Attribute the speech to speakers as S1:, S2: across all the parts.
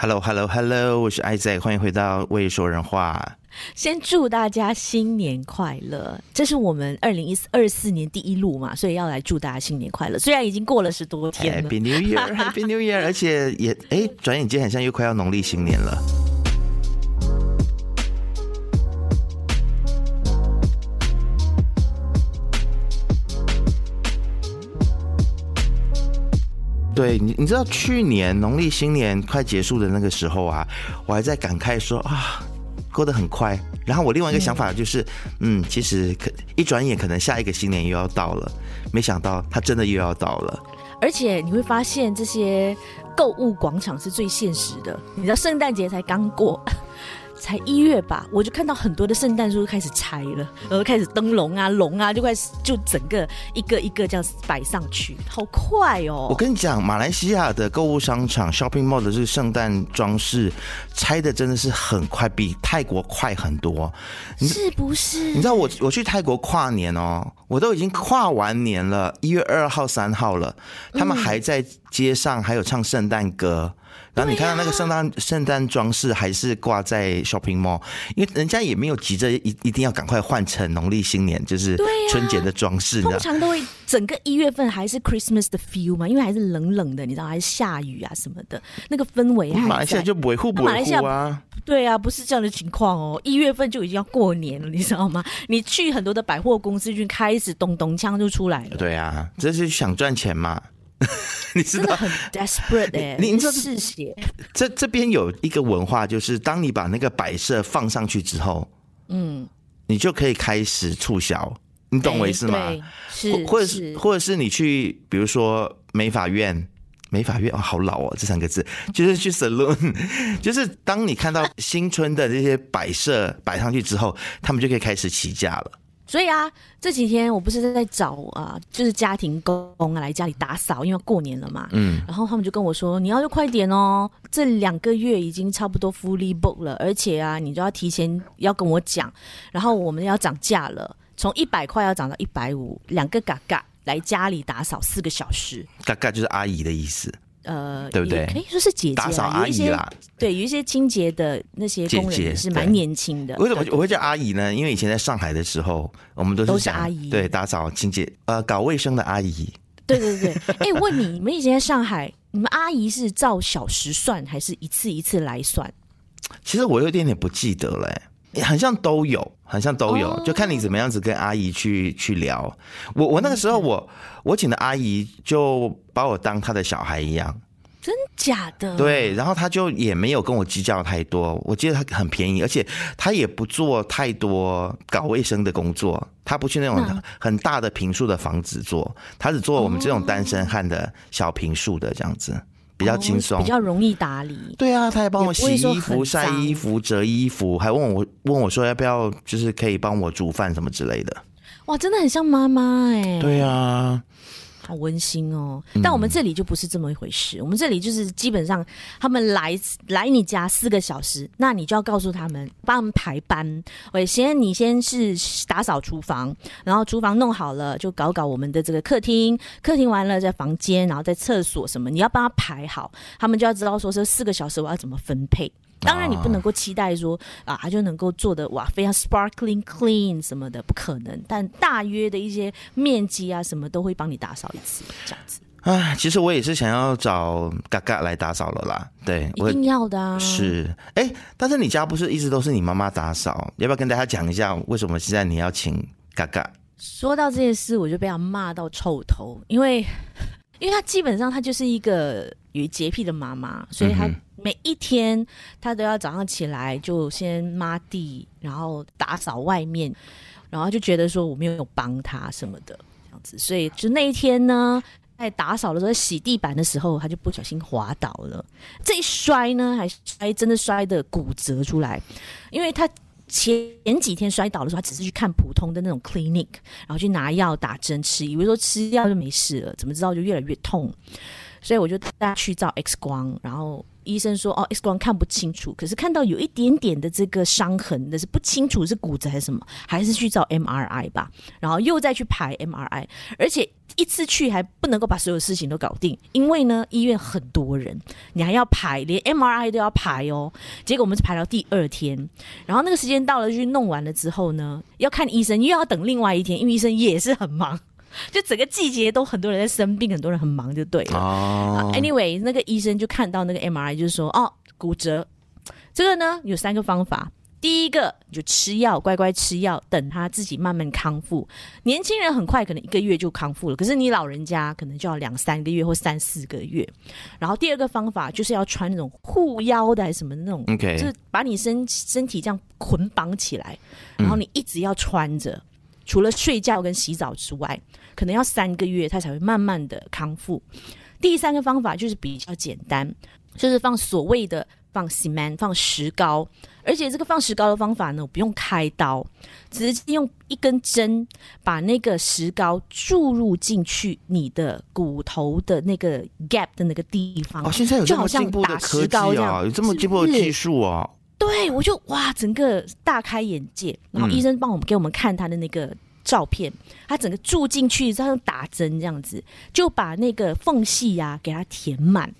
S1: Hello，Hello，Hello，我是 Isaac，欢迎回到未说人话。
S2: 先祝大家新年快乐！这是我们二零一四二四年第一路嘛，所以要来祝大家新年快乐。虽然已经过了十多天了
S1: ，Happy New Year，Happy New Year，而且也哎，转眼间好像又快要农历新年了。对你，你知道去年农历新年快结束的那个时候啊，我还在感慨说啊，过得很快。然后我另外一个想法就是，嗯，嗯，其实可一转眼可能下一个新年又要到了，没想到它真的又要到了。
S2: 而且你会发现，这些购物广场是最现实的。你知道圣诞节才刚过。才一月吧，我就看到很多的圣诞树开始拆了，然后开始灯笼啊、龙啊，就开始就整个一个一个这样摆上去，好快哦！
S1: 我跟你讲，马来西亚的购物商场 shopping mall 的这个圣诞装饰拆的真的是很快，比泰国快很多，
S2: 是不是？
S1: 你知道我我去泰国跨年哦，我都已经跨完年了，一月二号、三号了，他们还在街上还有唱圣诞歌。然后你看到那个圣诞圣诞装饰还是挂在 shopping mall，因为人家也没有急着一一定要赶快换成农历新年，就是春节的装饰。
S2: 通常都会整个一月份还是 Christmas 的 feel 嘛，因为还是冷冷的，你知道还是下雨啊什么的，那个氛围还在。
S1: 马来西亚就不会互不维护啊？
S2: 对啊，不是这样的情况哦，一月份就已经要过年了，你知道吗？你去很多的百货公司就开始咚咚锵就出来了。
S1: 对啊，这是想赚钱嘛。你知道
S2: 很 desperate 哎、欸，
S1: 你你这是写这这边有一个文化，就是当你把那个摆设放上去之后，嗯，你就可以开始促销，你懂我意思吗？
S2: 欸、是，
S1: 或者是或者是你去，比如说美法院，美发院哦，好老哦，这三个字就是去 salon，就是当你看到新春的这些摆设摆上去之后，他们就可以开始起价了。
S2: 所以啊，这几天我不是在找啊，就是家庭工来家里打扫，因为过年了嘛。嗯。然后他们就跟我说：“你要就快点哦，这两个月已经差不多 fully booked 了，而且啊，你就要提前要跟我讲，然后我们要涨价了，从一百块要涨到一百五，两个嘎嘎来家里打扫四个小时。
S1: 嘎嘎就是阿姨的意思。”
S2: 呃，
S1: 对不对？
S2: 可以说是姐姐，
S1: 打扫阿姨啦。
S2: 对，有一些清洁的那些工人是蛮年轻的。
S1: 为什么我会叫阿姨呢？因为以前在上海的时候，我们都是，
S2: 都是阿姨，
S1: 对，打扫清洁，呃，搞卫生的阿姨。
S2: 对对对。哎、欸，问你，你们以前在上海，你们阿姨是照小时算，还是一次一次来算？
S1: 其实我有点点不记得了、欸。很像都有，很像都有，就看你怎么样子跟阿姨去去聊。我我那个时候我我请的阿姨就把我当她的小孩一样，
S2: 真假的？
S1: 对，然后她就也没有跟我计较太多。我记得她很便宜，而且她也不做太多搞卫生的工作，她不去那种很大的平数的房子做，她只做我们这种单身汉的小平数的这样子。比较轻松，
S2: 比较容易打理。
S1: 对啊，他还帮我洗衣服、晒衣服、折衣服，还问我问我说要不要，就是可以帮我煮饭什么之类的。
S2: 哇，真的很像妈妈哎。
S1: 对啊。
S2: 好温馨哦，但我们这里就不是这么一回事。嗯、我们这里就是基本上，他们来来你家四个小时，那你就要告诉他们，帮他们排班。喂，先你先是打扫厨房，然后厨房弄好了，就搞搞我们的这个客厅，客厅完了在房间，然后在厕所什么，你要帮他排好，他们就要知道说这四个小时我要怎么分配。当然，你不能够期待说啊，他就能够做的哇非常 sparkling clean 什么的，不可能。但大约的一些面积啊，什么都会帮你打扫一次，这样子。
S1: 啊，其实我也是想要找嘎嘎来打扫了啦。对，
S2: 一定要的啊。
S1: 是，哎、欸，但是你家不是一直都是你妈妈打扫？要不要跟大家讲一下，为什么现在你要请嘎嘎？
S2: 说到这件事，我就被他骂到臭头，因为。因为他基本上他就是一个有洁癖的妈妈，所以她每一天他都要早上起来就先抹地，然后打扫外面，然后就觉得说我没有帮他什么的这样子，所以就那一天呢，在打扫的时候洗地板的时候，他就不小心滑倒了，这一摔呢还摔真的摔得骨折出来，因为她。前几天摔倒的时候，他只是去看普通的那种 clinic，然后去拿药打针吃，以为说吃药就没事了，怎么知道就越来越痛。所以我就带他去照 X 光，然后医生说哦，X 光看不清楚，可是看到有一点点的这个伤痕，那是不清楚是骨折还是什么，还是去照 MRI 吧，然后又再去排 MRI，而且。一次去还不能够把所有事情都搞定，因为呢，医院很多人，你还要排，连 MRI 都要排哦。结果我们是排到第二天，然后那个时间到了，去弄完了之后呢，要看医生，又要等另外一天，因为医生也是很忙，就整个季节都很多人在生病，很多人很忙，就对了。哦。Anyway，那个医生就看到那个 MRI，就是说，哦，骨折。这个呢，有三个方法。第一个你就吃药，乖乖吃药，等他自己慢慢康复。年轻人很快可能一个月就康复了，可是你老人家可能就要两三个月或三四个月。然后第二个方法就是要穿那种护腰的还是什么那种.就是把你身身体这样捆绑起来，然后你一直要穿着，嗯、除了睡觉跟洗澡之外，可能要三个月他才会慢慢的康复。第三个方法就是比较简单，就是放所谓的。放 cement 放石膏，而且这个放石膏的方法呢，不用开刀，直接用一根针把那个石膏注入进去你的骨头的那个 gap 的那个地方。
S1: 哦，现在有这么进步的科技啊，有这么进步的技术啊！
S2: 对，我就哇，整个大开眼界。然后医生帮我们给我们看他的那个照片，嗯、他整个住进去，像打针这样子，就把那个缝隙呀、啊、给它填满。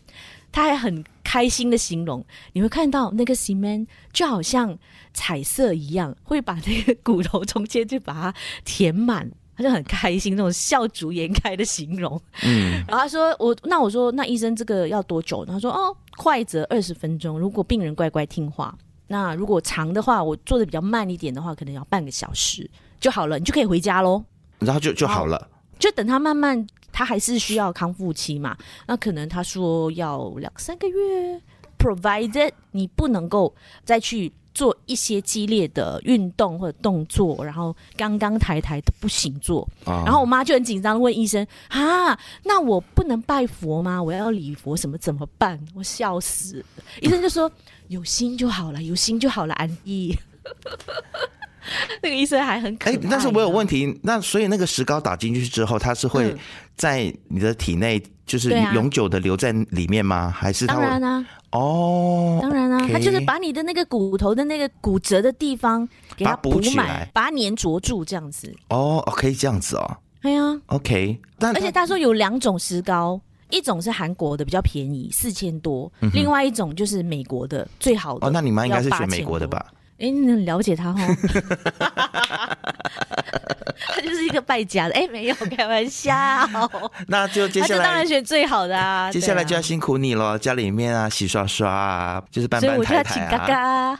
S2: 他还很开心的形容，你会看到那个 cement 就好像彩色一样，会把那个骨头中间就把它填满，他就很开心，那种笑逐颜开的形容。嗯，然后他说我，那我说那医生这个要多久？他说哦，快则二十分钟，如果病人乖乖听话，那如果长的话，我做的比较慢一点的话，可能要半个小时就好了，你就可以回家喽。
S1: 然后就就好了，
S2: 就等他慢慢。他还是需要康复期嘛？那可能他说要两三个月，provided 你不能够再去做一些激烈的运动或者动作，然后刚刚抬抬都不行做。啊、然后我妈就很紧张问医生：啊，那我不能拜佛吗？我要礼佛什么怎么办？我笑死了。医生就说：有心就好了，有心就好了，安逸。那个医生还很可爱。哎，
S1: 但是我有问题。那所以那个石膏打进去之后，它是会在你的体内，就是永久的留在里面吗？还是
S2: 当然啊，哦，当然啊，它就是把你的那个骨头的那个骨折的地方给它补满，把它粘着住，这样子。
S1: 哦，可以这样子哦。
S2: 对啊
S1: ，OK。
S2: 但而且他说有两种石膏，一种是韩国的比较便宜，四千多；另外一种就是美国的最好的。
S1: 哦，那你妈应该是选美国的吧？
S2: 哎、欸，你很了解他哈，他就是一个败家的。哎、欸，没有开玩笑。
S1: 那就接下来，
S2: 当然选最好的啊。
S1: 接下来就要辛苦你了，啊、家里面啊，洗刷刷啊，就是搬搬抬抬啊。嘎嘎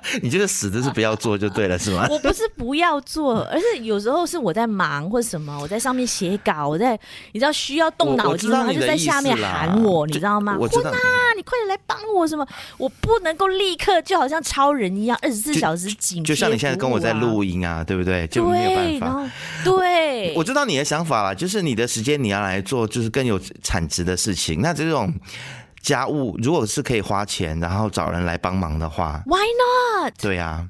S1: 你这个死的是不要做就对了，是吗？
S2: 我不是不要做，而是有时候是我在忙或者什么，我在上面写稿，我在你知道需要动脑筋，他就在下面喊我，你知道吗？坤啊，你快点来帮我什么？我不能够立刻。就好像超人一样，二十四小时紧、啊、
S1: 就像你现在跟我在录音啊，对不对？就没有办法。
S2: 对，
S1: 我知道你的想法了，就是你的时间你要来做，就是更有产值的事情。那这种家务如果是可以花钱，然后找人来帮忙的话
S2: ，Why not？
S1: 对呀、啊。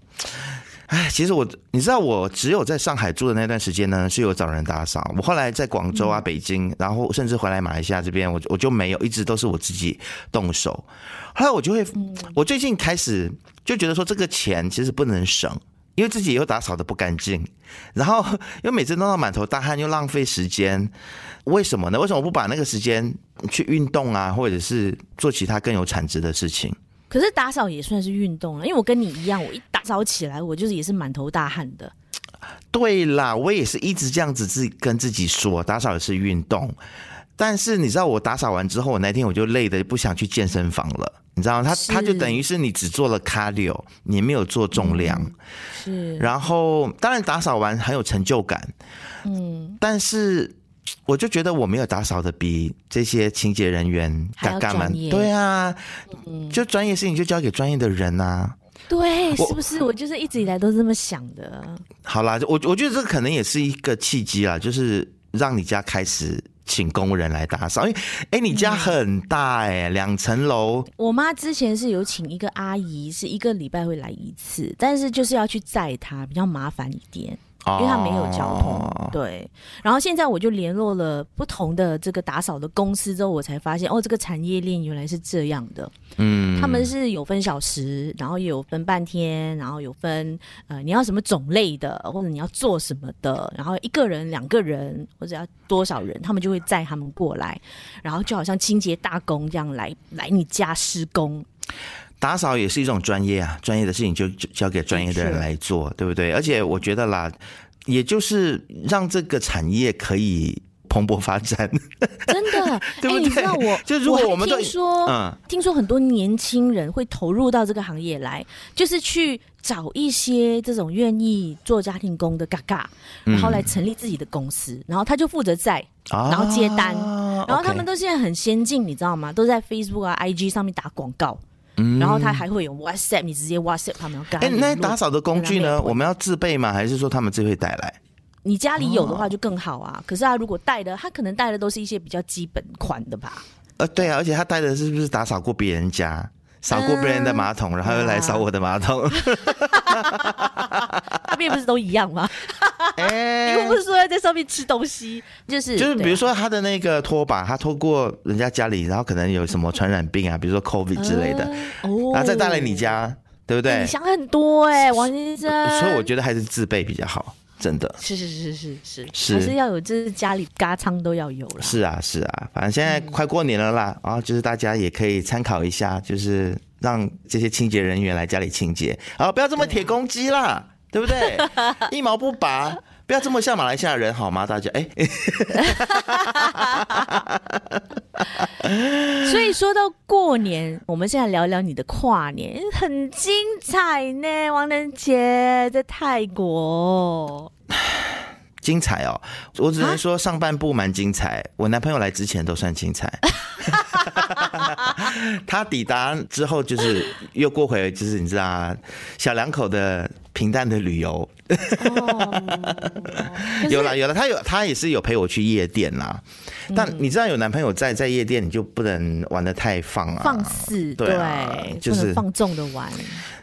S1: 哎，其实我，你知道，我只有在上海住的那段时间呢，是有找人打扫。我后来在广州啊、嗯、北京，然后甚至回来马来西亚这边，我我就没有，一直都是我自己动手。后来我就会，我最近开始就觉得说，这个钱其实不能省，因为自己又打扫的不干净，然后又每次弄到满头大汗，又浪费时间。为什么呢？为什么不把那个时间去运动啊，或者是做其他更有产值的事情？
S2: 可是打扫也算是运动了，因为我跟你一样，我一打扫起来，我就是也是满头大汗的。
S1: 对啦，我也是一直这样子自己跟自己说，打扫也是运动。但是你知道，我打扫完之后，我那天我就累的不想去健身房了。你知道吗？他他就等于是你只做了 cardio，你没有做重量。嗯、是。然后当然打扫完很有成就感。嗯。但是。我就觉得我没有打扫的比这些清洁人员还要专业。对啊，就专业事情就交给专业的人呐、啊。
S2: 对，是不是？我就是一直以来都是这么想的。
S1: 好啦，我我觉得这可能也是一个契机啦，就是让你家开始请工人来打扫。因为，哎，你家很大哎、欸，两层楼。
S2: 我妈之前是有请一个阿姨，是一个礼拜会来一次，但是就是要去载她，比较麻烦一点。因为它没有交通。
S1: 哦、
S2: 对，然后现在我就联络了不同的这个打扫的公司之后，我才发现哦，这个产业链原来是这样的。
S1: 嗯，
S2: 他们是有分小时，然后也有分半天，然后有分呃你要什么种类的，或者你要做什么的，然后一个人、两个人或者要多少人，他们就会载他们过来，然后就好像清洁大工这样来来你家施工。
S1: 打扫也是一种专业啊，专业的事情就交给专业的人来做，对不对？而且我觉得啦，也就是让这个产业可以蓬勃发展，
S2: 真的，
S1: 对不对？
S2: 欸、你知道我，
S1: 就如果我们都
S2: 听说，
S1: 嗯，
S2: 听说很多年轻人会投入到这个行业来，就是去找一些这种愿意做家庭工的嘎嘎，然后来成立自己的公司，嗯、然后他就负责在，然后接单，啊、然后他们都现在很先进，你知道吗？都在 Facebook 啊、IG 上面打广告。然后他还会有 WhatsApp，你直接 WhatsApp 他们要干。哎，
S1: 那打扫的工具呢？我们要自备吗？还是说他们自己会带来？
S2: 你家里有的话就更好啊。哦、可是他如果带的，他可能带的都是一些比较基本款的吧。
S1: 呃，对啊，而且他带的是不是打扫过别人家？扫过别人的马桶，然后又来扫我的马桶，
S2: 他们也不是都一样吗？哎，你又不是说要在上面吃东西，就是
S1: 就是，比如说他的那个拖把，他拖过人家家里，然后可能有什么传染病啊，比如说 COVID 之类的，哦，然后再带来你家，对不对？
S2: 你想很多哎，王先生，
S1: 所以我觉得还是自备比较好。真的。
S2: 是是是是是。是，还是要有，就是家里嘎仓都要有了。
S1: 是啊是啊，反正现在快过年了啦，然后就是大家也可以参考一下，就是让这些清洁人员来家里清洁，啊，不要这么铁公鸡啦，对不对？一毛不拔，不要这么像马来西亚人好吗？大家哎。
S2: 所以说到过年，我们现在聊聊你的跨年，很精彩呢。王仁杰在泰国，
S1: 精彩哦！我只能说上半部蛮精彩，我男朋友来之前都算精彩。他抵达之后，就是又过回，就是你知道，啊小两口的平淡的旅游。有啦有啦，他有他也是有陪我去夜店啦。但你知道有男朋友在，在夜店你就不能玩的太放啊，
S2: 放肆，
S1: 对，就是
S2: 放纵的玩。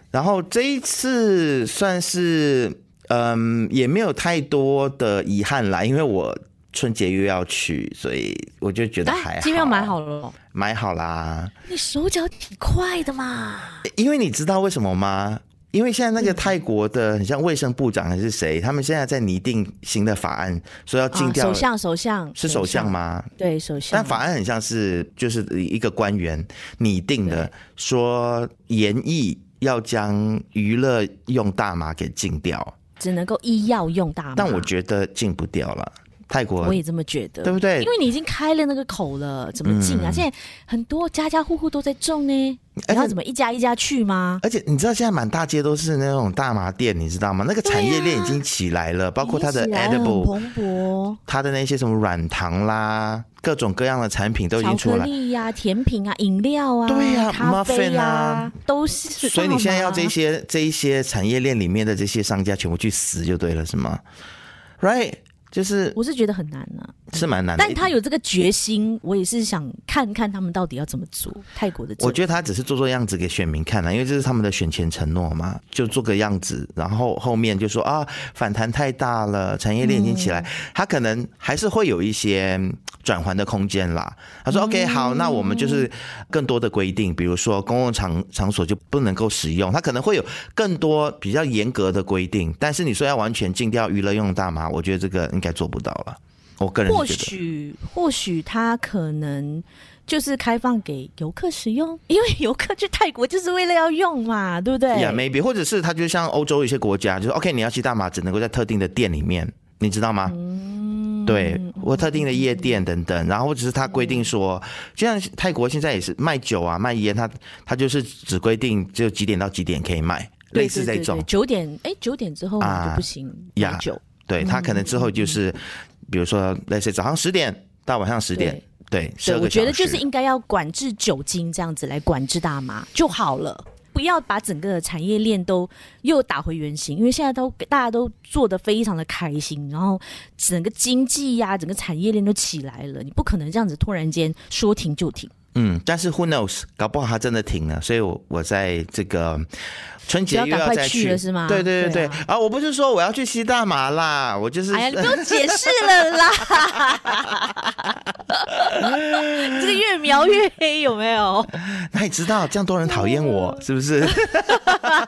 S1: 然后这一次算是嗯，也没有太多的遗憾啦，因为我春节又要去，所以我就觉得还好。机票
S2: 买好了，
S1: 买好啦。
S2: 你手脚挺快的嘛？
S1: 因为你知道为什么吗？因为现在那个泰国的，很像卫生部长还是谁？他们现在在拟定新的法案，说要禁掉。
S2: 首相，首相
S1: 是首相吗？
S2: 对，首相。
S1: 但法案很像是就是一个官员拟定的，说严议要将娱乐用大麻给禁掉，
S2: 只能够医药用大麻。
S1: 但我觉得禁不掉了。泰国
S2: 我也这么觉得，
S1: 对不对？
S2: 因为你已经开了那个口了，怎么禁啊？嗯、现在很多家家户户都在种呢，你要怎么一家一家去吗？
S1: 而且你知道现在满大街都是那种大麻店，你知道吗？那个产业链已经起来了，啊、包括它的 edible
S2: 蓬勃，
S1: 它的那些什么软糖啦，各种各样的产品都已经出来，巧克
S2: 力呀、啊、甜品啊、饮料啊，
S1: 对呀、啊，
S2: 咖啡啊，都是。
S1: 所以你现在要这些这一些产业链里面的这些商家全部去死就对了，是吗？Right。就是
S2: 我是觉得很难呢、
S1: 是蛮难的。
S2: 但他有这个决心，我也是想看看他们到底要怎么做。泰国的，
S1: 我觉得他只是做做样子给选民看了、啊，因为这是他们的选前承诺嘛，就做个样子，然后后面就说啊，反弹太大了，产业链已经起来，嗯、他可能还是会有一些转圜的空间啦。他说、嗯、OK，好，那我们就是更多的规定，比如说公共场场所就不能够使用，他可能会有更多比较严格的规定。但是你说要完全禁掉娱乐用大麻，我觉得这个。应该做不到了，我个人觉得。或许或许他可能就是开放给游客使用，因为游客去泰国就是为了要用嘛，对不对？呀、yeah，maybe，或者是他就像欧洲一些国家，就是 OK，你要吸大麻只能够在特定的店里面，你知道吗？嗯，对，或特定的夜店等等，然后或者是他规定说，就像泰国现在也是卖酒啊、卖烟，他他就是只规定只有几点到几点可以卖，类似这种。
S2: 九点，哎，九点之后就不行卖酒。
S1: 对，他可能之后就是，比如说，类似早上十点到晚上十点，对，对，
S2: 对，我觉得就是应该要管制酒精这样子来管制大麻就好了，不要把整个产业链都又打回原形，因为现在都大家都做得非常的开心，然后整个经济呀、啊，整个产业链都起来了，你不可能这样子突然间说停就停。
S1: 嗯，但是 Who knows，搞不好他真的停了，所以我我在这个。春节又要再去，
S2: 是吗？
S1: 对对对对，对啊，啊！我不是说我要去西大麻啦，我就是……哎呀，
S2: 你不用解释了啦，这个越描越黑有没有？
S1: 那你知道这样多人讨厌我是不是？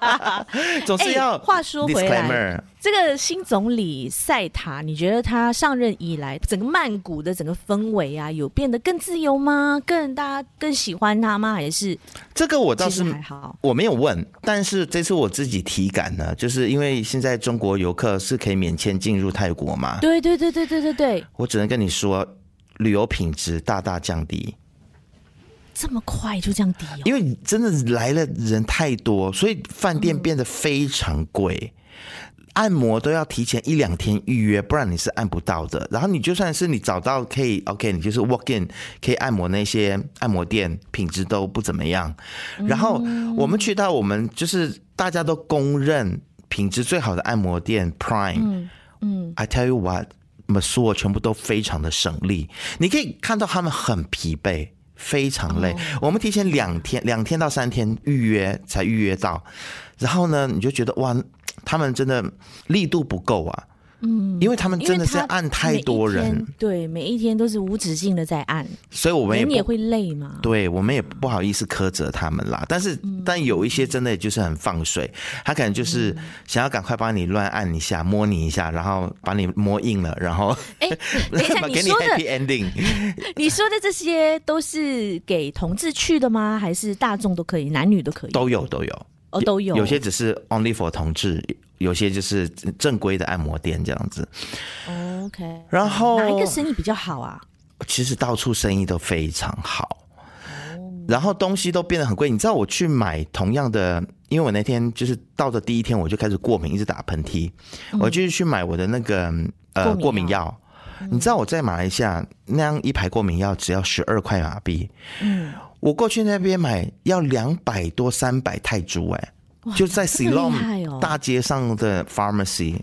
S1: 总是要、欸。
S2: 话说回来。这个新总理赛塔，你觉得他上任以来，整个曼谷的整个氛围啊，有变得更自由吗？更大家更喜欢他吗？还是
S1: 这个我倒是
S2: 还好，
S1: 我没有问。但是这次我自己体感呢，就是因为现在中国游客是可以免签进入泰国嘛？
S2: 对对对对对对对。
S1: 我只能跟你说，旅游品质大大降低。
S2: 这么快就降低哦？
S1: 因为真的来了人太多，所以饭店变得非常贵。嗯按摩都要提前一两天预约，不然你是按不到的。然后你就算是你找到可以，OK，你就是 walk in 可以按摩那些按摩店，品质都不怎么样。然后我们去到我们就是大家都公认品质最好的按摩店 Prime，嗯，嗯，I tell you what，Masseur 全部都非常的省力。你可以看到他们很疲惫，非常累。我们提前两天，两天到三天预约才预约到。然后呢，你就觉得哇。他们真的力度不够啊，嗯，因为他们真的是按太多人，
S2: 对，每一天都是无止境的在按，
S1: 所以我们也，
S2: 也会累嘛，
S1: 对，我们也不好意思苛责他们啦。但是，嗯、但有一些真的就是很放水，他可能就是想要赶快帮你乱按一下，摸你一下，然后把你摸硬了，然后哎，
S2: 等一下，你说的 ending，你说的这些都是给同志去的吗？还是大众都可以，男女都可以？
S1: 都有，都有。
S2: 哦，都有，
S1: 有些只是 only for 同志，有些就是正规的按摩店这样子。
S2: OK，
S1: 然后
S2: 哪一个生意比较好啊？
S1: 其实到处生意都非常好，然后东西都变得很贵。你知道我去买同样的，因为我那天就是到的第一天我就开始过敏，一直打喷嚏，我就是去买我的那个呃过敏药。你知道我在马来西亚那样一排过敏药只要十二块马币。嗯。我过去那边买要两百多三百泰铢，哎，就在 Siloam 大街上的 pharmacy，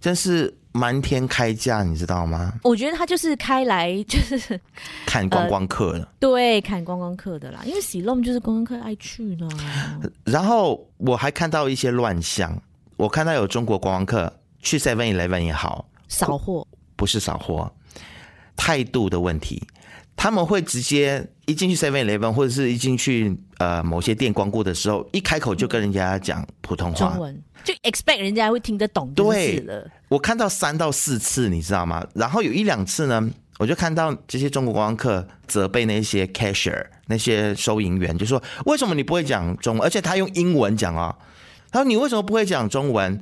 S1: 真是瞒天开价，你知道吗？
S2: 我觉得他就是开来就是
S1: 看观光客的，呃，
S2: 对，看观光客的啦，因为 Siloam 就是观光客爱去的。
S1: 然后我还看到一些乱象，我看到有中国观光客去 Seven Eleven 也好，
S2: 扫货，
S1: 不是扫货，态度的问题。他们会直接一进去 Seven Eleven 或者是一进去呃某些店光顾的时候，一开口就跟人家讲普通话，
S2: 中文就 expect 人家会听得懂。对，
S1: 我看到三到四次，你知道吗？然后有一两次呢，我就看到这些中国观光客责备那些 cashier 那些收银员，就说为什么你不会讲中文？而且他用英文讲啊。他说：“你为什么不会讲中文？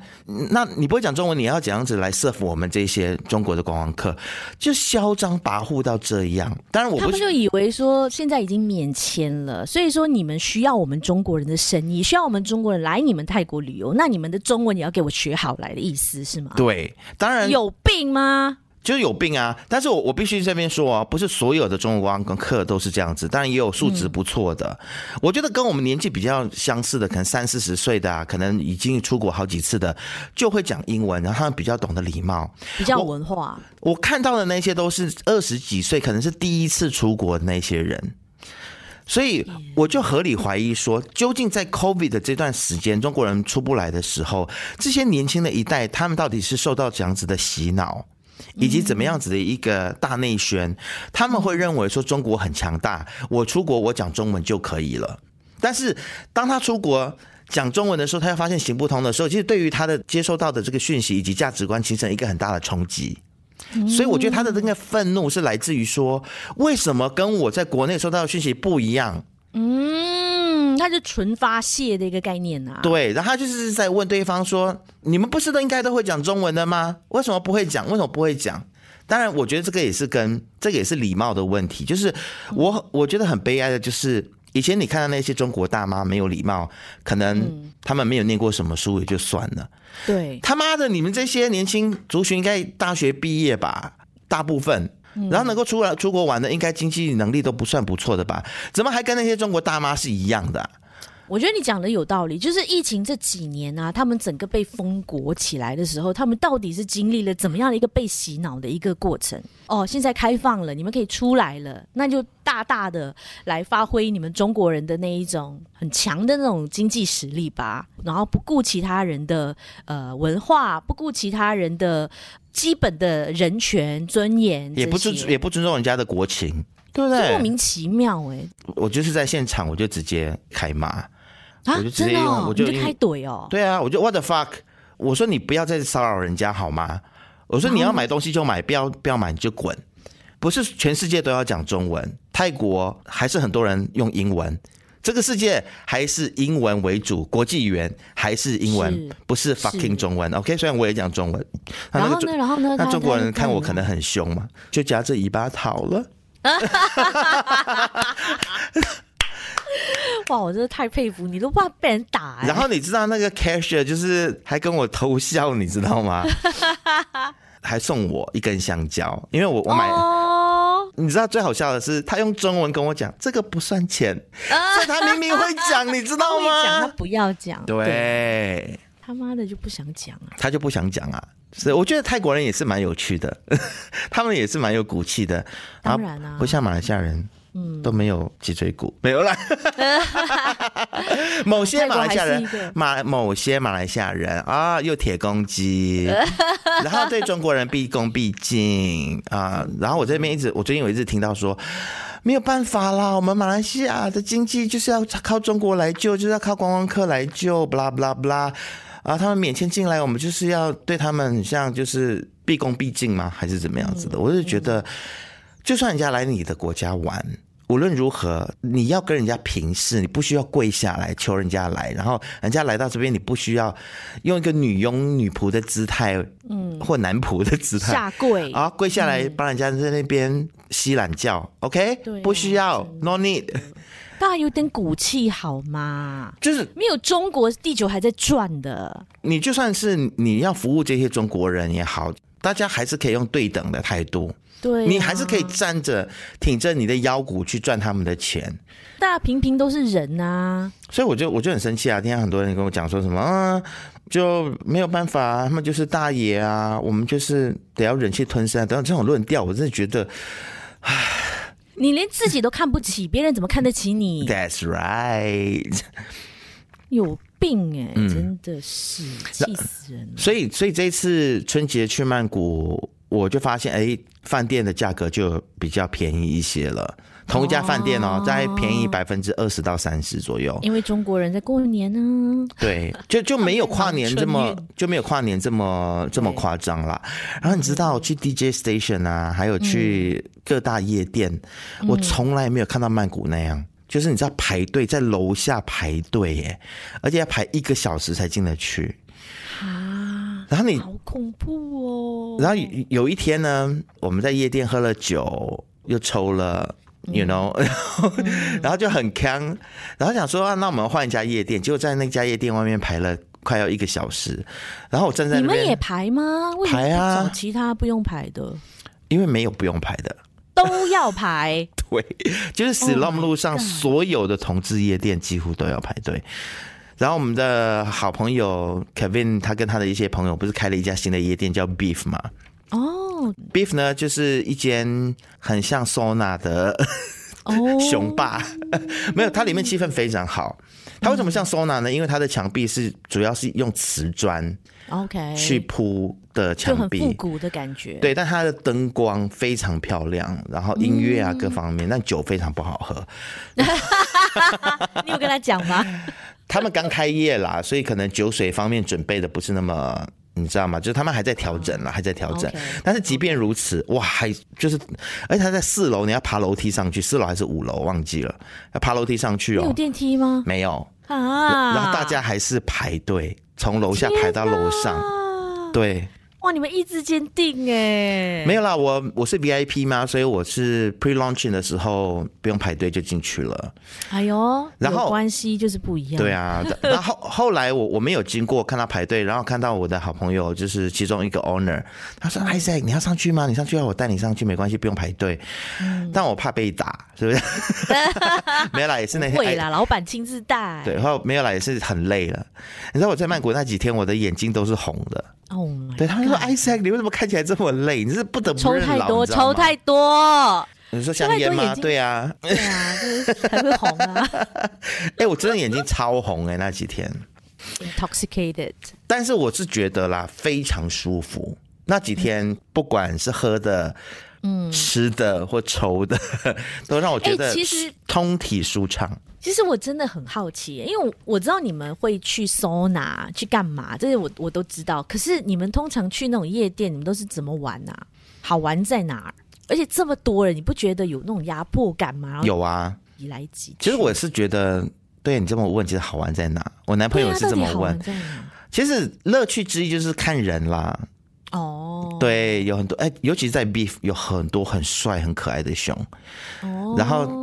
S1: 那你不会讲中文，你要怎样子来 serve 我们这些中国的观光客？就嚣张跋扈到这样。当然，我不他
S2: 们就以为说现在已经免签了，所以说你们需要我们中国人的生意，需要我们中国人来你们泰国旅游，那你们的中文也要给我学好来的意思是吗？
S1: 对，当然
S2: 有病吗？”
S1: 就是有病啊！但是我我必须这边说啊，不是所有的中国观光客都是这样子，当然也有素质不错的。嗯、我觉得跟我们年纪比较相似的，可能三四十岁的啊，可能已经出国好几次的，就会讲英文，然后他们比较懂得礼貌，
S2: 比较文化
S1: 我。我看到的那些都是二十几岁，可能是第一次出国的那些人，所以我就合理怀疑说，究竟在 COVID 的这段时间，中国人出不来的时候，这些年轻的一代，他们到底是受到这样子的洗脑？以及怎么样子的一个大内宣，他们会认为说中国很强大，我出国我讲中文就可以了。但是当他出国讲中文的时候，他又发现行不通的时候，其实对于他的接收到的这个讯息以及价值观形成一个很大的冲击。所以我觉得他的那个愤怒是来自于说，为什么跟我在国内收到的讯息不一样？
S2: 嗯。他是纯发泄的一个概念啊，
S1: 对，然后他就是在问对方说：“你们不是都应该都会讲中文的吗？为什么不会讲？为什么不会讲？”当然，我觉得这个也是跟这个也是礼貌的问题。就是我我觉得很悲哀的，就是以前你看到那些中国大妈没有礼貌，可能他们没有念过什么书也就算了。
S2: 对，
S1: 他妈的，你们这些年轻族群应该大学毕业吧，大部分。然后能够出来出国玩的，应该经济能力都不算不错的吧？怎么还跟那些中国大妈是一样的？
S2: 我觉得你讲的有道理，就是疫情这几年啊，他们整个被封国起来的时候，他们到底是经历了怎么样的一个被洗脑的一个过程？哦，现在开放了，你们可以出来了，那就大大的来发挥你们中国人的那一种很强的那种经济实力吧，然后不顾其他人的呃文化，不顾其他人的基本的人权尊严，
S1: 也不尊也不尊重人家的国情，对不对？
S2: 莫名其妙哎、欸！
S1: 我就是在现场，我就直接开骂。
S2: 啊，
S1: 我就直接用，
S2: 哦、
S1: 我就，
S2: 就开怼哦。
S1: 对啊，我就 What the fuck！我说你不要再骚扰人家好吗？我说你要买东西就买，不要不要买你就滚。不是全世界都要讲中文，泰国还是很多人用英文。这个世界还是英文为主，国际语言还是英文，是不是 fucking 中文。OK，虽然我也讲中文。
S2: 然后呢？然后呢？
S1: 那中国人看我可能很凶嘛，就夹着尾巴逃了。
S2: 哇，我真的太佩服你，都不怕被人打、欸。
S1: 然后你知道那个 cashier 就是还跟我偷笑，你知道吗？还送我一根香蕉，因为我我买。Oh. 你知道最好笑的是，他用中文跟我讲这个不算钱，所以他明明会讲，你知道吗？
S2: 他不要讲，
S1: 对，
S2: 对他妈的就不想讲啊，
S1: 他就不想讲啊。是，我觉得泰国人也是蛮有趣的，他们也是蛮有骨气的，
S2: 当然啊，
S1: 不像马来西亚人。嗯，都没有脊椎骨，没有啦。某些马来西亚人，马某些马来西亚人啊，又铁公鸡，然后对中国人毕恭毕敬啊。然后我这边一直，我最近有一直听到说，没有办法啦，我们马来西亚的经济就是要靠中国来救，就是要靠观光客来救，不啦不啦不啦。啊，他们免签进来，我们就是要对他们很像就是毕恭毕敬吗？还是怎么样子的？我是觉得。就算人家来你的国家玩，无论如何，你要跟人家平视，你不需要跪下来求人家来，然后人家来到这边，你不需要用一个女佣、女仆的姿态，嗯，或男仆的姿态
S2: 下跪
S1: 啊，跪下来帮人家在那边吸懒觉、嗯、，OK？对、啊，不需要，no need。
S2: 大家有点骨气好吗？
S1: 就是
S2: 没有中国，地球还在转的。
S1: 你就算是你要服务这些中国人也好，大家还是可以用对等的态度。
S2: 对、啊，
S1: 你还是可以站着挺着你的腰骨去赚他们的钱。
S2: 大家平平都是人啊，所
S1: 以我就我就很生气啊！听到很多人跟我讲说什么啊，就没有办法，他们就是大爷啊，我们就是得要忍气吞声啊，等等这种论调，我真的觉得，唉，
S2: 你连自己都看不起，别人怎么看得起你
S1: ？That's right，
S2: 有病哎、欸嗯，真的是气死人了。
S1: 所以，所以这一次春节去曼谷。我就发现，哎，饭店的价格就比较便宜一些了。同一家饭店哦，再便宜百分之二十到三十左右。
S2: 因为中国人在过年呢。
S1: 对，就就没有跨年这么就没有跨年这么这么夸张啦。然后你知道，去 DJ station 啊，还有去各大夜店，嗯、我从来没有看到曼谷那样，就是你知道排队在楼下排队耶，而且要排一个小时才进得去。
S2: 啊，
S1: 然后你
S2: 好恐怖哦！
S1: 然后有一天呢，我们在夜店喝了酒，又抽了，you know，、嗯、然后就很坑，然后想说啊，那我们换一家夜店，结果在那家夜店外面排了快要一个小时，然后我站在
S2: 你们也排吗？
S1: 排啊，
S2: 找其他不用排的，
S1: 因为没有不用排的，
S2: 都要排。
S1: 对，就是 Siloam 路上所有的同志夜店几乎都要排队。然后我们的好朋友 Kevin，他跟他的一些朋友不是开了一家新的夜店叫 Beef 嘛？
S2: 哦、
S1: oh.，Beef 呢就是一间很像 Sona 的 雄霸，oh. 没有，它里面气氛非常好。它为什么像 Sona 呢？因为它的墙壁是主要是用瓷砖，OK，去铺的墙壁，
S2: 就很复古的感觉。
S1: 对，但它的灯光非常漂亮，然后音乐啊各方面，嗯、但酒非常不好喝。
S2: 你有跟他讲吗？
S1: 他们刚开业啦，所以可能酒水方面准备的不是那么，你知道吗？就是他们还在调整啦，还在调整。但是即便如此，哇，还就是，而且他在四楼，你要爬楼梯上去，四楼还是五楼忘记了，要爬楼梯上去哦。
S2: 有电梯吗？
S1: 没有
S2: 啊。
S1: 然后大家还是排队，从楼下排到楼上。对。
S2: 哇，你们意志坚定哎！
S1: 没有啦，我我是 VIP 嘛，所以我是 pre launching 的时候不用排队就进去了。
S2: 哎呦，然后关系就是不一样。
S1: 对啊，然后 后来我我没有经过看到排队，然后看到我的好朋友就是其中一个 owner，他说：“Isaac，你要上去吗？你上去要我带你上去，没关系，不用排队。嗯”但我怕被打，是不是？没有啦，也是那天
S2: 会啦，老板亲自带。
S1: 对，然后没有啦，也是很累了。你知道我在曼谷那几天，我的眼睛都是红的。哦，oh、对他们说，Isaac，你为什么看起来这么累？你是不得不
S2: 抽太多，抽太多。
S1: 你说香烟吗？对啊，
S2: 对啊，就是还会红啊。
S1: 哎、欸，我真的眼睛超红哎、欸，那几天。
S2: Intoxicated。
S1: 但是我是觉得啦，非常舒服。那几天不管是喝的、嗯，吃的或抽的，都让我觉得其实通体舒畅。
S2: 其实我真的很好奇，因为我我知道你们会去 sauna 去干嘛，这些我我都知道。可是你们通常去那种夜店，你们都是怎么玩啊？好玩在哪儿？而且这么多人，你不觉得有那种压迫感吗？
S1: 有啊，
S2: 挤来挤去。
S1: 其实我是觉得，对你这么问，其实好玩在哪？我男朋友是这么问。其实乐趣之一就是看人啦。哦，对，有很多哎，尤其是在 Beef 有很多很帅很可爱的熊。哦，然后。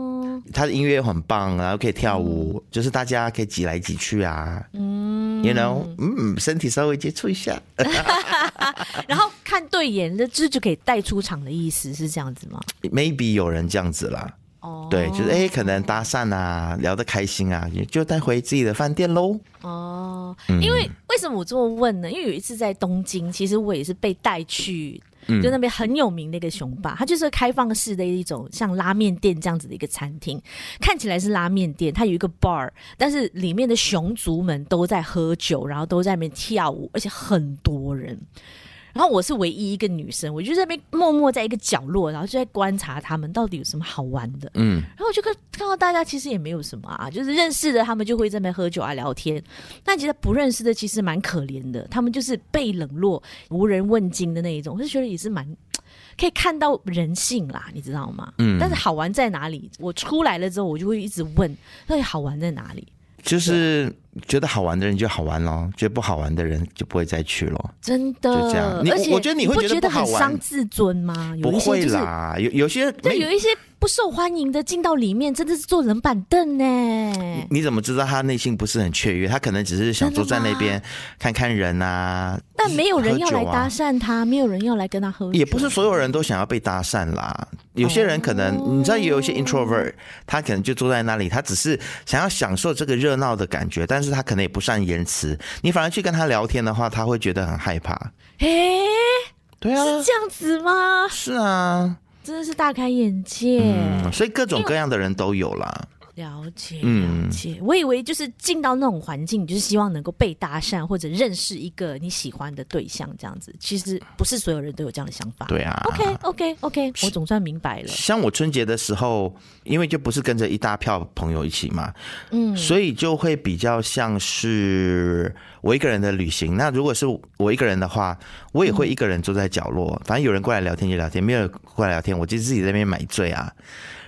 S1: 他的音乐很棒，然后可以跳舞，嗯、就是大家可以挤来挤去啊，嗯，you know，嗯，身体稍微接触一下，
S2: 然后看对眼，这这就可以带出场的意思是这样子吗
S1: ？Maybe 有人这样子啦，哦，对，就是哎，可能搭讪啊，聊得开心啊，也就带回自己的饭店喽。哦，因为为
S2: 什么我这么问呢？因为有一次在东京，其实我也是被带去。就那边很有名的一个熊吧，它就是开放式的一种像拉面店这样子的一个餐厅，看起来是拉面店，它有一个 bar，但是里面的熊族们都在喝酒，然后都在那边跳舞，而且很多人。然后我是唯一一个女生，我就在那边默默在一个角落，然后就在观察他们到底有什么好玩的。嗯，然后我就看看到大家其实也没有什么啊，就是认识的他们就会在那边喝酒啊聊天，但其实不认识的其实蛮可怜的，他们就是被冷落、无人问津的那一种，我就觉得也是蛮可以看到人性啦，你知道吗？嗯，但是好玩在哪里？我出来了之后，我就会一直问，到底好玩在哪里？
S1: 就是觉得好玩的人就好玩咯，觉得不好玩的人就不会再去咯。
S2: 真的，
S1: 就这样。你我觉得你会觉得
S2: 很伤自尊吗？
S1: 不会啦，有有些
S2: 对有一些。不受欢迎的进到里面，真的是坐冷板凳呢。
S1: 你怎么知道他内心不是很雀跃？他可能只是想坐在那边看看人啊。
S2: 但没有人要来搭讪他，啊、没有人要来跟他喝酒。
S1: 也不是所有人都想要被搭讪啦。有些人可能，哦、你知道，也有一些 introvert，他可能就坐在那里，他只是想要享受这个热闹的感觉，但是他可能也不善言辞。你反而去跟他聊天的话，他会觉得很害怕。
S2: 哎，对啊，是这样子吗？
S1: 是啊。
S2: 真的是大开眼界，
S1: 嗯，所以各种各样的人都有啦。
S2: 了解，了解。嗯，我以为就是进到那种环境，就是希望能够被搭讪或者认识一个你喜欢的对象，这样子。其实不是所有人都有这样的想法。
S1: 对啊。
S2: OK，OK，OK，我总算明白了。
S1: 像我春节的时候，因为就不是跟着一大票朋友一起嘛，嗯，所以就会比较像是我一个人的旅行。那如果是我一个人的话，我也会一个人坐在角落，嗯，反正有人过来聊天就聊天，没有人过来聊天，我就自己在那边买醉啊。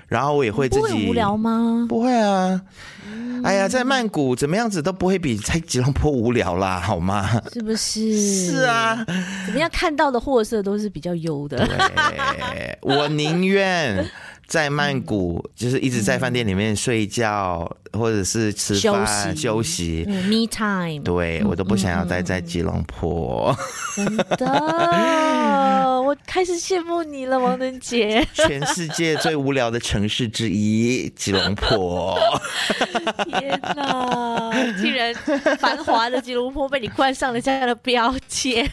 S1: 然后我也会自己不会
S2: 无聊吗？
S1: 不会啊，嗯、哎呀，在曼谷怎么样子都不会比在吉隆坡无聊啦，好吗？
S2: 是不是？
S1: 是啊，
S2: 怎么样看到的货色都是比较优的。
S1: 对，我宁愿在曼谷就是一直在饭店里面睡觉，或者是吃饭休息
S2: ，me time。
S1: 对，我都不想要待在吉隆坡。
S2: 真的。开始羡慕你了，王能杰。
S1: 全世界最无聊的城市之一，吉隆坡。
S2: 天哪！竟然繁华的吉隆坡被你冠上了这样的标签。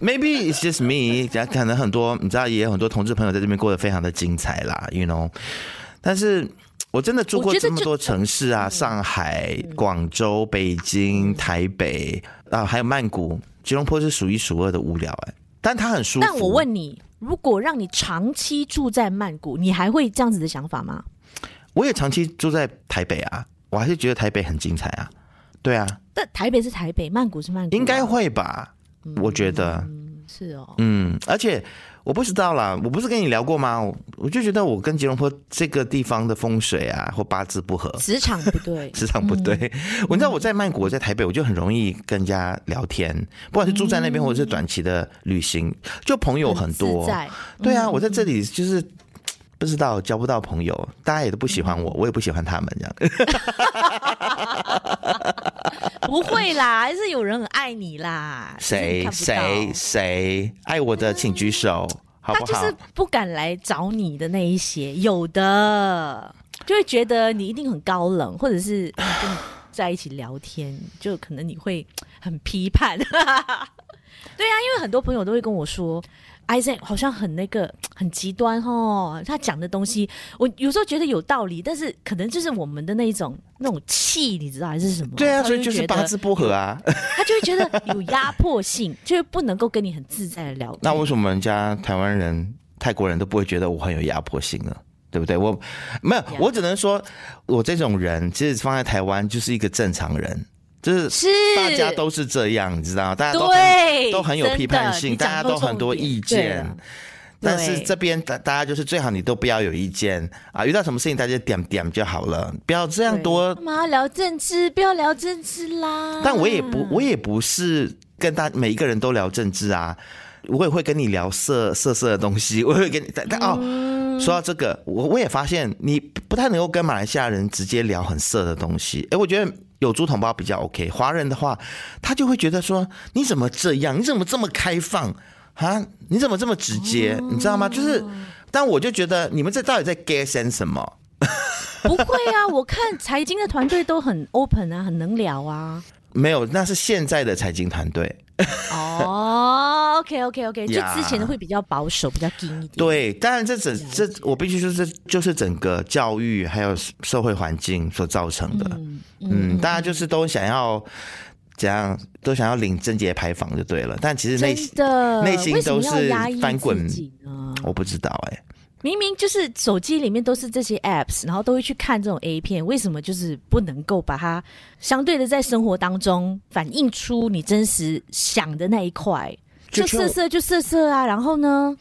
S1: Maybe it's just me。可能很多你知道，也有很多同志朋友在这边过得非常的精彩啦，you know。但是我真的住过这么多城市啊，上海、广州、北京、台北啊，还有曼谷，吉隆坡是数一数二的无聊哎、欸。但他很舒服。
S2: 但我问你，如果让你长期住在曼谷，你还会这样子的想法吗？
S1: 我也长期住在台北啊，我还是觉得台北很精彩啊。对啊，
S2: 但台北是台北，曼谷是曼谷啊，
S1: 应该会吧？我觉得，
S2: 是哦，
S1: 嗯，而且我不知道啦，我不是跟你聊过吗？我，我就觉得我跟吉隆坡这个地方的风水啊或八字不合，
S2: 磁场不对，
S1: 磁场不对。嗯、我知道我在曼谷，在台北，我就很容易跟人家聊天，不管是住在那边或者是短期的旅行，就朋友很多。
S2: 很
S1: 对啊，我在这里就是。不知道交不到朋友，大家也都不喜欢我，我也不喜欢他们这样。
S2: 不会啦，还是有人很爱你啦。
S1: 谁谁谁爱我的，请举手，好不好？
S2: 他就是不敢来找你的那一些，有的就会觉得你一定很高冷，或者是 跟你在一起聊天，就可能你会很批判。对啊，因为很多朋友都会跟我说。Isaac 好像很那个 很极端哦，他讲的东西我有时候觉得有道理，但是可能就是我们的那一种那种气，你知道还是什么？
S1: 对啊，所以就是八字不合啊。
S2: 他就会觉得有压迫性，就是不能够跟你很自在的聊天。
S1: 那为什么人家台湾人、泰国人都不会觉得我很有压迫性呢？对不对？我没有，我只能说我这种人其实放在台湾就是一个正常人。就是大家都是这样，你知道，大家都很都很有批判性，大家都很多意见。但是这边大大家就是最好你都不要有意见啊，遇到什么事情大家点点就好了，不要这样多。
S2: 干嘛要聊政治？不要聊政治啦。
S1: 但我也不，我也不是跟大每一个人都聊政治啊，我也会跟你聊色色色的东西，我会跟你。但但哦，说到这个，我我也发现你不太能够跟马来西亚人直接聊很色的东西。哎，我觉得。有猪同胞比较 OK，华人的话，他就会觉得说，你怎么这样？你怎么这么开放啊？你怎么这么直接？你知道吗？就是，但我就觉得你们这到底在 get 什么？
S2: 不会啊，我看财经的团队都很 open 啊，很能聊啊。
S1: 没有，那是现在的财经团队。
S2: 哦，OK OK OK，就之前的会比较保守，比较紧一点。
S1: 对，当然这整这我必须说，这就是整个教育还有社会环境所造成的。嗯，嗯，大家就是都想要怎样，都想要领贞节牌坊就对了。但其实内心内心都是翻滚。我不知道哎、欸。
S2: 明明就是手机里面都是这些 apps，然后都会去看这种 A 片，为什么就是不能够把它相对的在生活当中反映出你真实想的那一块？就色色就色色啊，然后呢？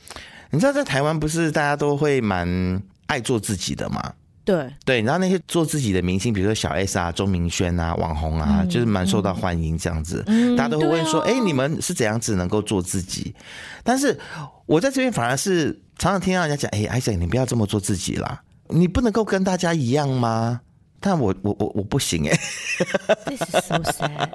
S1: 你知道在台湾不是大家都会蛮爱做自己的吗？
S2: 对
S1: 对，然后那些做自己的明星，比如说小 S 啊、钟明轩啊、网红啊，嗯、就是蛮受到欢迎这样子。嗯、大家都会问说：“哎、你们是怎样子能够做自己？”但是我在这边反而是常常听到人家讲：“哎，Isaac，你不要这么做自己啦，你不能够跟大家一样吗？”但我我我我不行哎、
S2: 欸，This is so sad，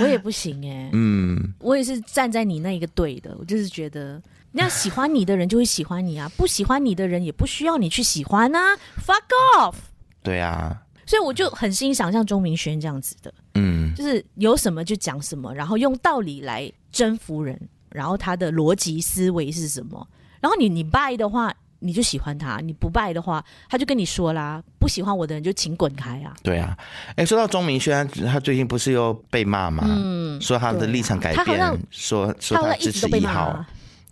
S2: 我也不行哎、欸，嗯，我也是站在你那一个队的，我就是觉得。那喜欢你的人就会喜欢你啊，不喜欢你的人也不需要你去喜欢啊，fuck off。
S1: 对啊，
S2: 所以我就很欣赏像钟明轩这样子的，嗯，就是有什么就讲什么，然后用道理来征服人，然后他的逻辑思维是什么，然后你你 buy 的话，你就喜欢他；你不 buy 的话，他就跟你说啦，不喜欢我的人就请滚开啊。对啊，
S1: 哎，说到钟明轩，他最近不是又被骂吗？嗯，说他的立场改变，说说他支持一号。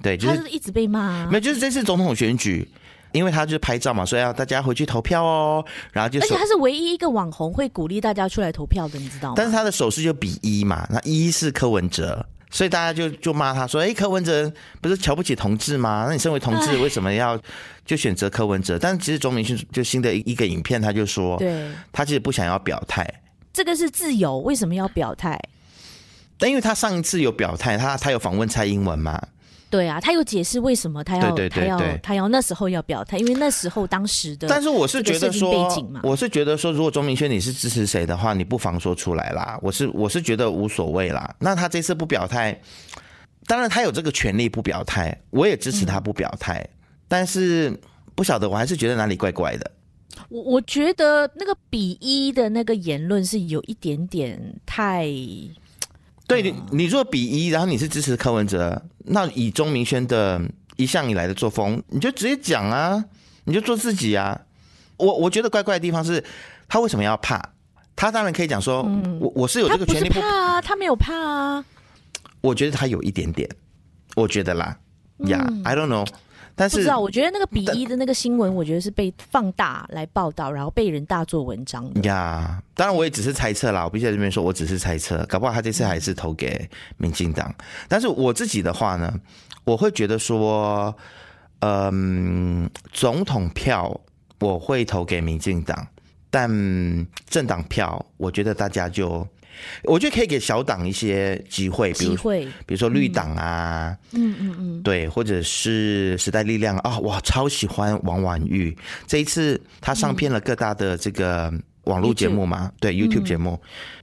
S1: 对，就是、
S2: 他是一直被骂、啊，
S1: 没有，就是这次总统选举，因为他就是拍照嘛，所以要大家回去投票哦。然后就，而
S2: 且他是唯一一个网红会鼓励大家出来投票的，你知道吗？
S1: 但是他的手势就比一嘛，那一是柯文哲，所以大家就就骂他说：“哎，柯文哲不是瞧不起同志吗？那你身为同志，为什么要就选择柯文哲？”但是其实钟明勋就新的一个影片，他就说：“对，他其实不想要表态，
S2: 这个是自由，为什么要表态？
S1: 但因为他上一次有表态，他他有访问蔡英文嘛。”
S2: 对啊，他有解释为什么他要他要他要那时候要表态，因为那时候当时的，
S1: 但是我是觉得说，我是觉得说，如果钟明轩你是支持谁的话，你不妨说出来啦。我是我是觉得无所谓啦。那他这次不表态，当然他有这个权利不表态，我也支持他不表态。嗯、但是不晓得，我还是觉得哪里怪怪的。
S2: 我我觉得那个比一的那个言论是有一点点太。
S1: 对你，你若比一，然后你是支持柯文哲，那以钟明轩的一向以来的作风，你就直接讲啊，你就做自己啊。我我觉得怪怪的地方是，他为什么要怕？他当然可以讲说，嗯、我我是有这个权利
S2: 怕啊，他没有怕啊。
S1: 我觉得他有一点点，我觉得啦，呀、嗯 yeah,，I don't know。但是
S2: 不知道，我觉得那个比一的那个新闻，我觉得是被放大来报道，然后被人大做文章的
S1: 呀。当然，我也只是猜测啦，我必须在这边说，我只是猜测，搞不好他这次还是投给民进党。但是我自己的话呢，我会觉得说，嗯，总统票我会投给民进党，但政党票，我觉得大家就。我觉得可以给小党一些机会，比如
S2: 机会，
S1: 比如说绿党啊，
S2: 嗯。嗯嗯，
S1: 对，或者是时代力量啊，哇，超喜欢王婉玉，这一次他上片了各大的这个网络节目嘛，对，YouTube 节目，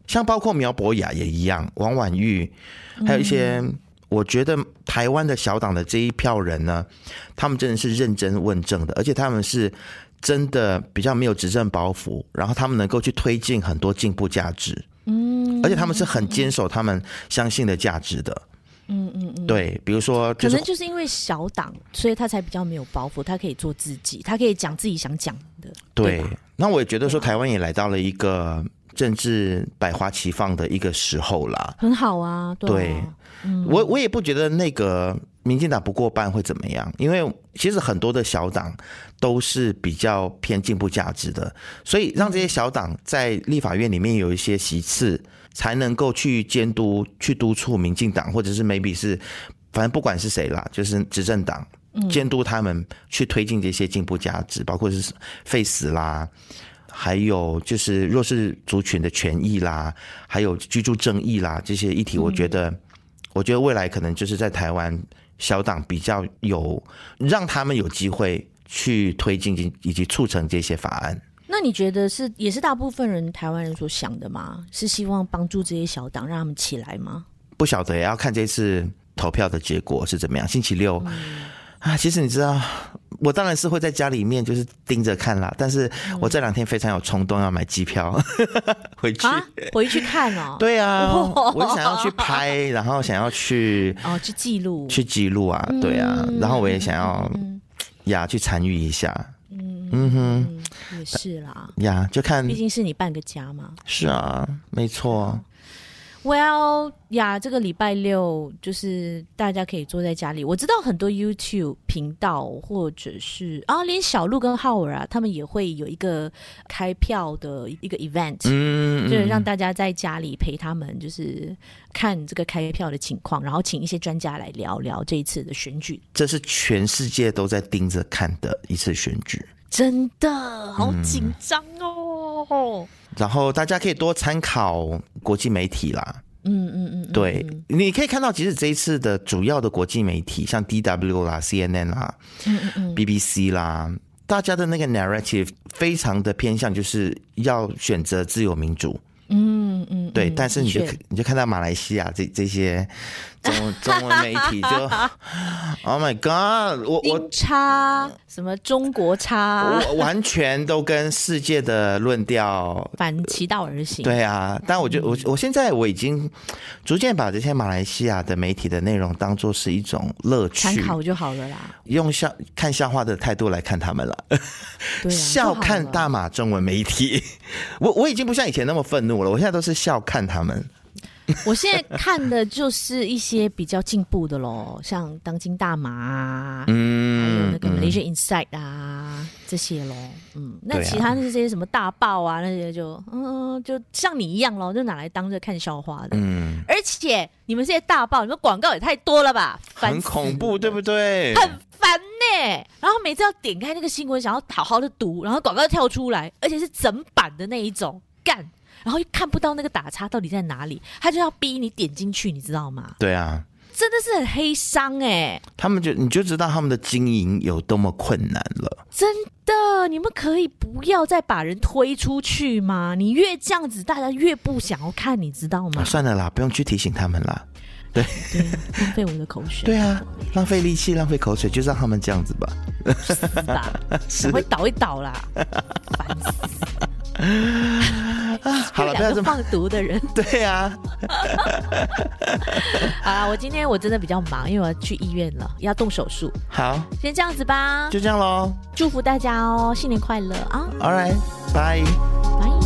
S1: 像包括苗博雅也一样，王婉玉，还有一些，我觉得台湾的小党的这一票人呢，他们真的是认真问政的，而且他们是真的比较没有执政包袱，然后他们能够去推进很多进步价值。嗯，而且他们是很坚守他们相信的价值的。嗯嗯嗯，对，比如说，
S2: 可能就是因为小党，所以他才比较没有包袱，他可以做自己，他可以讲自己想讲的。
S1: 对，对，那我也觉得说，台湾也来到了一个政治百花齐放的一个时候啦。
S2: 很好啊，对啊，
S1: 对，嗯，我我也不觉得那个。民进党不过半会怎么样？因为其实很多的小党都是比较偏进步价值的，所以让这些小党在立法院里面有一些席次，才能够去监督、去督促民进党，或者是 maybe 是，反正不管是谁啦，就是执政党监督他们去推进这些进步价值，包括是废死啦，还有就是弱势族群的权益啦，还有居住正义啦这些议题，我觉得，我觉得未来可能就是在台湾。小党比较有让他们有机会去推进以及促成这些法案。
S2: 那你觉得是也是大部分人台湾人所想的吗？是希望帮助这些小党让他们起来吗？
S1: 不晓得，也要看这次投票的结果是怎么样。星期六。嗯啊，其实你知道，我当然是会在家里面就是盯着看啦。但是我这两天非常有冲动要买机票 回去，
S2: 啊，回去看哦。
S1: 对啊，我想要去拍，然后想要去
S2: 哦，去记录，
S1: 去记录啊，对啊，然后我也想要呀去参与一下。嗯嗯哼，
S2: 也是啦。
S1: 呀，就看，
S2: 毕竟是你半个家嘛。
S1: 是啊，没错。
S2: Well 呀，这个礼拜六就是大家可以坐在家里。我知道很多 YouTube 频道，或者是啊，连小鹿跟浩尔啊，他们也会有一个开票的一个 event，嗯，就是让大家在家里陪他们，就是看这个开票的情况，然后请一些专家来聊聊这一次的选举。
S1: 这是全世界都在盯着看的一次选举，
S2: 真的好紧张哦。嗯
S1: 然后大家可以多参考国际媒体啦，嗯嗯嗯，对，你可以看到，其实这一次的主要的国际媒体，像 DW 啦、CNN 啦、嗯嗯嗯、BBC 啦，大家的那个 narrative 非常的偏向，就是要选择自由民主，嗯嗯，对，但是你就你就看到马来西亚这这些。中中文媒体就，Oh my God！我我
S2: 差什么中国差，
S1: 我完全都跟世界的论调
S2: 反其道而行。
S1: 对啊，但我觉得我我现在我已经逐渐把这些马来西亚的媒体的内容当做是一种乐趣，
S2: 参考就好了啦。
S1: 用笑看笑话的态度来看他们了，对啊，笑看大马中文媒体。我我已经不像以前那么愤怒了，我现在都是笑看他们。
S2: 我现在看的就是一些比较进步的喽，像当今大麻啊，嗯，还有那个 Malaysia Insight 啊、嗯、这些喽，嗯，那其他那些什么大爆啊那些就，嗯，就像你一样喽，就拿来当着看笑话的，嗯，而且你们这些大报，你们广告也太多了吧，
S1: 很恐怖，对不对？
S2: 很烦呢，然后每次要点开那个新闻，想要好好的读，然后广告跳出来，而且是整版的那一种，干。然后又看不到那个打叉到底在哪里，他就要逼你点进去，你知道吗？
S1: 对啊，
S2: 真的是很黑商哎、欸。
S1: 他们就你就知道他们的经营有多么困难了。
S2: 真的，你们可以不要再把人推出去吗？你越这样子，大家越不想要看，你知道吗？
S1: 啊、算了啦，不用去提醒他们啦。对，
S2: 对，浪费我的口水。
S1: 对啊，浪费力气，浪费口水，就让他们这样子吧。
S2: 是吧？是会倒一倒啦。烦死。
S1: 啊，好了，不要这么
S2: 放毒的人。
S1: 对呀、
S2: 啊。啊，我今天我真的比较忙，因为我要去医院了，要动手术。
S1: 好，
S2: 先这样子吧。
S1: 就这样喽。
S2: 祝福大家哦，新年快乐啊
S1: ！All right，bye。